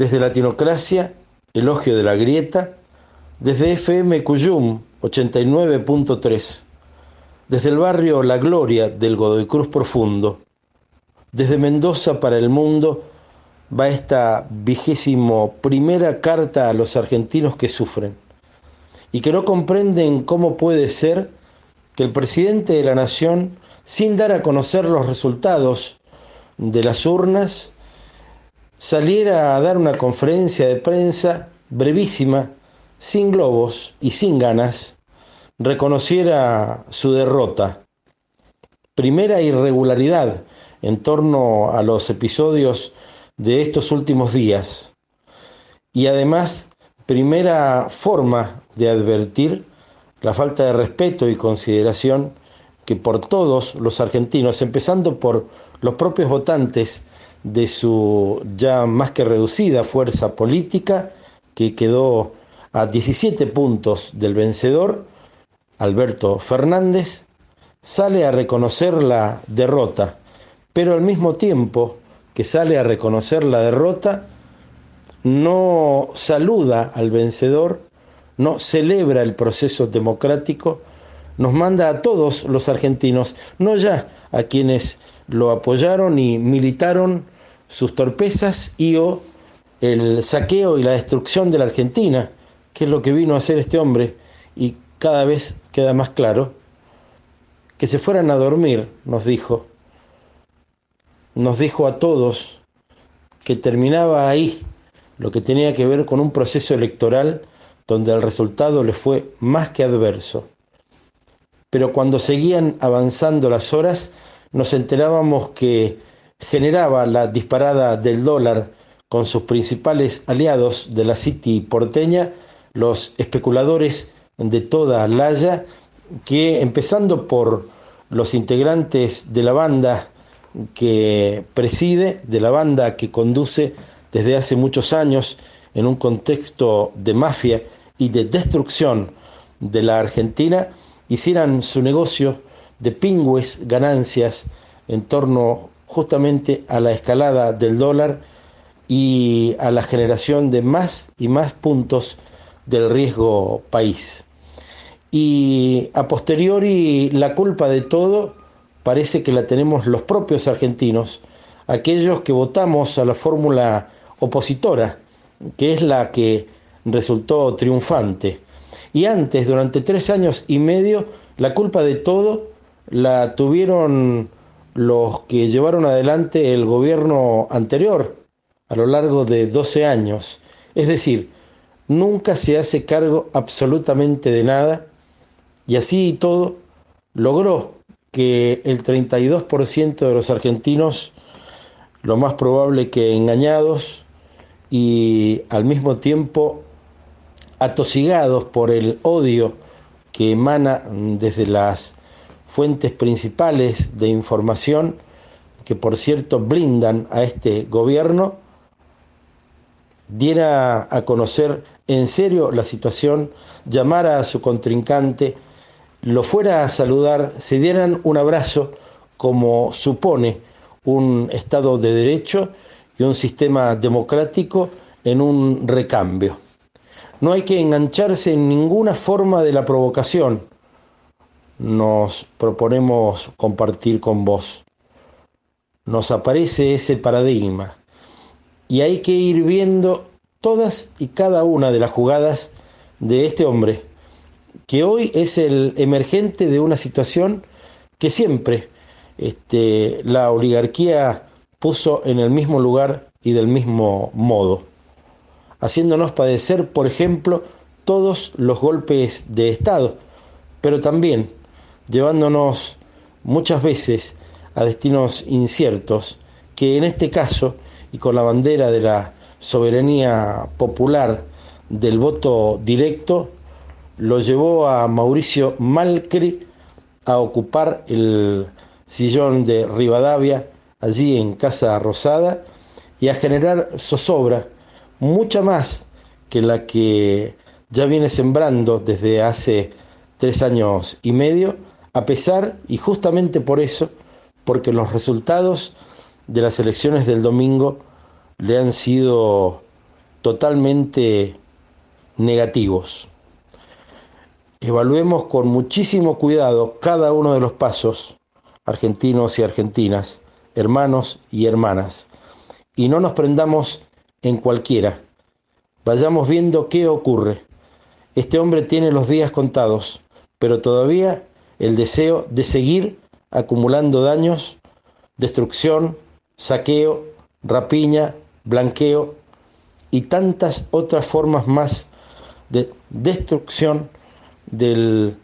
Desde Latinocracia, Elogio de la Grieta, desde FM Cuyum 89.3, desde el barrio La Gloria del Godoy Cruz Profundo, desde Mendoza para el mundo va esta vigésimo primera carta a los argentinos que sufren y que no comprenden cómo puede ser que el presidente de la nación, sin dar a conocer los resultados de las urnas, saliera a dar una conferencia de prensa brevísima, sin globos y sin ganas, reconociera su derrota. Primera irregularidad en torno a los episodios de estos últimos días. Y además, primera forma de advertir la falta de respeto y consideración que por todos los argentinos, empezando por los propios votantes de su ya más que reducida fuerza política, que quedó a 17 puntos del vencedor, Alberto Fernández, sale a reconocer la derrota, pero al mismo tiempo que sale a reconocer la derrota, no saluda al vencedor, no celebra el proceso democrático, nos manda a todos los argentinos, no ya a quienes lo apoyaron y militaron sus torpezas y o el saqueo y la destrucción de la Argentina, que es lo que vino a hacer este hombre, y cada vez queda más claro, que se fueran a dormir, nos dijo, nos dijo a todos que terminaba ahí lo que tenía que ver con un proceso electoral donde el resultado le fue más que adverso. Pero cuando seguían avanzando las horas, nos enterábamos que generaba la disparada del dólar con sus principales aliados de la City porteña, los especuladores de toda Laya, que empezando por los integrantes de la banda que preside, de la banda que conduce desde hace muchos años en un contexto de mafia y de destrucción de la Argentina, hicieran su negocio de pingües ganancias en torno justamente a la escalada del dólar y a la generación de más y más puntos del riesgo país. Y a posteriori la culpa de todo parece que la tenemos los propios argentinos, aquellos que votamos a la fórmula opositora, que es la que resultó triunfante. Y antes, durante tres años y medio, la culpa de todo la tuvieron los que llevaron adelante el gobierno anterior a lo largo de 12 años. Es decir, nunca se hace cargo absolutamente de nada y así y todo logró que el 32% de los argentinos, lo más probable que engañados y al mismo tiempo atosigados por el odio que emana desde las fuentes principales de información que por cierto blindan a este gobierno, diera a conocer en serio la situación, llamara a su contrincante, lo fuera a saludar, se dieran un abrazo como supone un Estado de Derecho y un sistema democrático en un recambio. No hay que engancharse en ninguna forma de la provocación. Nos proponemos compartir con vos. Nos aparece ese paradigma y hay que ir viendo todas y cada una de las jugadas de este hombre que hoy es el emergente de una situación que siempre este, la oligarquía puso en el mismo lugar y del mismo modo, haciéndonos padecer, por ejemplo, todos los golpes de Estado, pero también llevándonos muchas veces a destinos inciertos, que en este caso, y con la bandera de la soberanía popular del voto directo, lo llevó a Mauricio Malcri a ocupar el sillón de Rivadavia, allí en Casa Rosada, y a generar zozobra, mucha más que la que ya viene sembrando desde hace tres años y medio, a pesar y justamente por eso, porque los resultados de las elecciones del domingo le han sido totalmente negativos. Evaluemos con muchísimo cuidado cada uno de los pasos, argentinos y argentinas, hermanos y hermanas, y no nos prendamos en cualquiera. Vayamos viendo qué ocurre. Este hombre tiene los días contados, pero todavía el deseo de seguir acumulando daños, destrucción, saqueo, rapiña, blanqueo y tantas otras formas más de destrucción del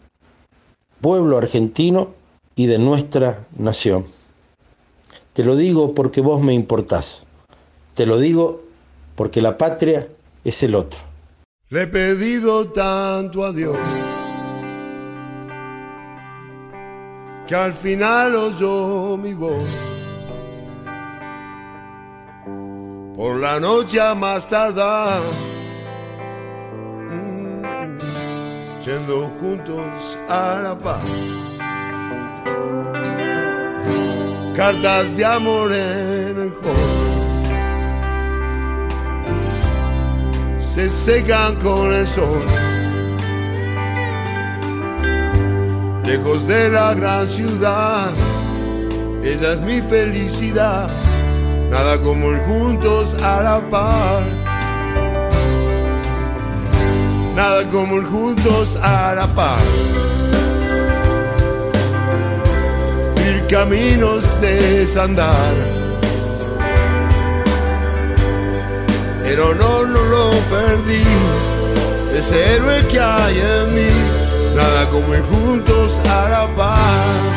pueblo argentino y de nuestra nación. Te lo digo porque vos me importás. Te lo digo porque la patria es el otro. Le he pedido tanto a Dios que al final oyó mi voz. Por la noche a más tardar, mm, yendo juntos a la paz. Cartas de amor en el juego se secan con el sol. Lejos de la gran ciudad, esa es mi felicidad. Nada como ir juntos a la paz. Nada como ir juntos a la paz. Ir caminos de desandar pero no lo perdí. Ese héroe que hay en mí, nada como ir juntos a la paz.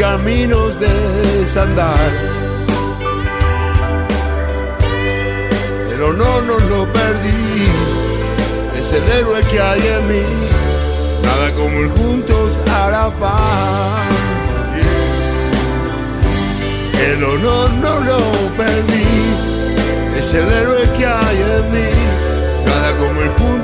caminos de desandar. Pero no, no lo perdí, es el héroe que hay en mí, nada como ir juntos a la paz. El honor no lo perdí, es el héroe que hay en mí, nada como ir juntos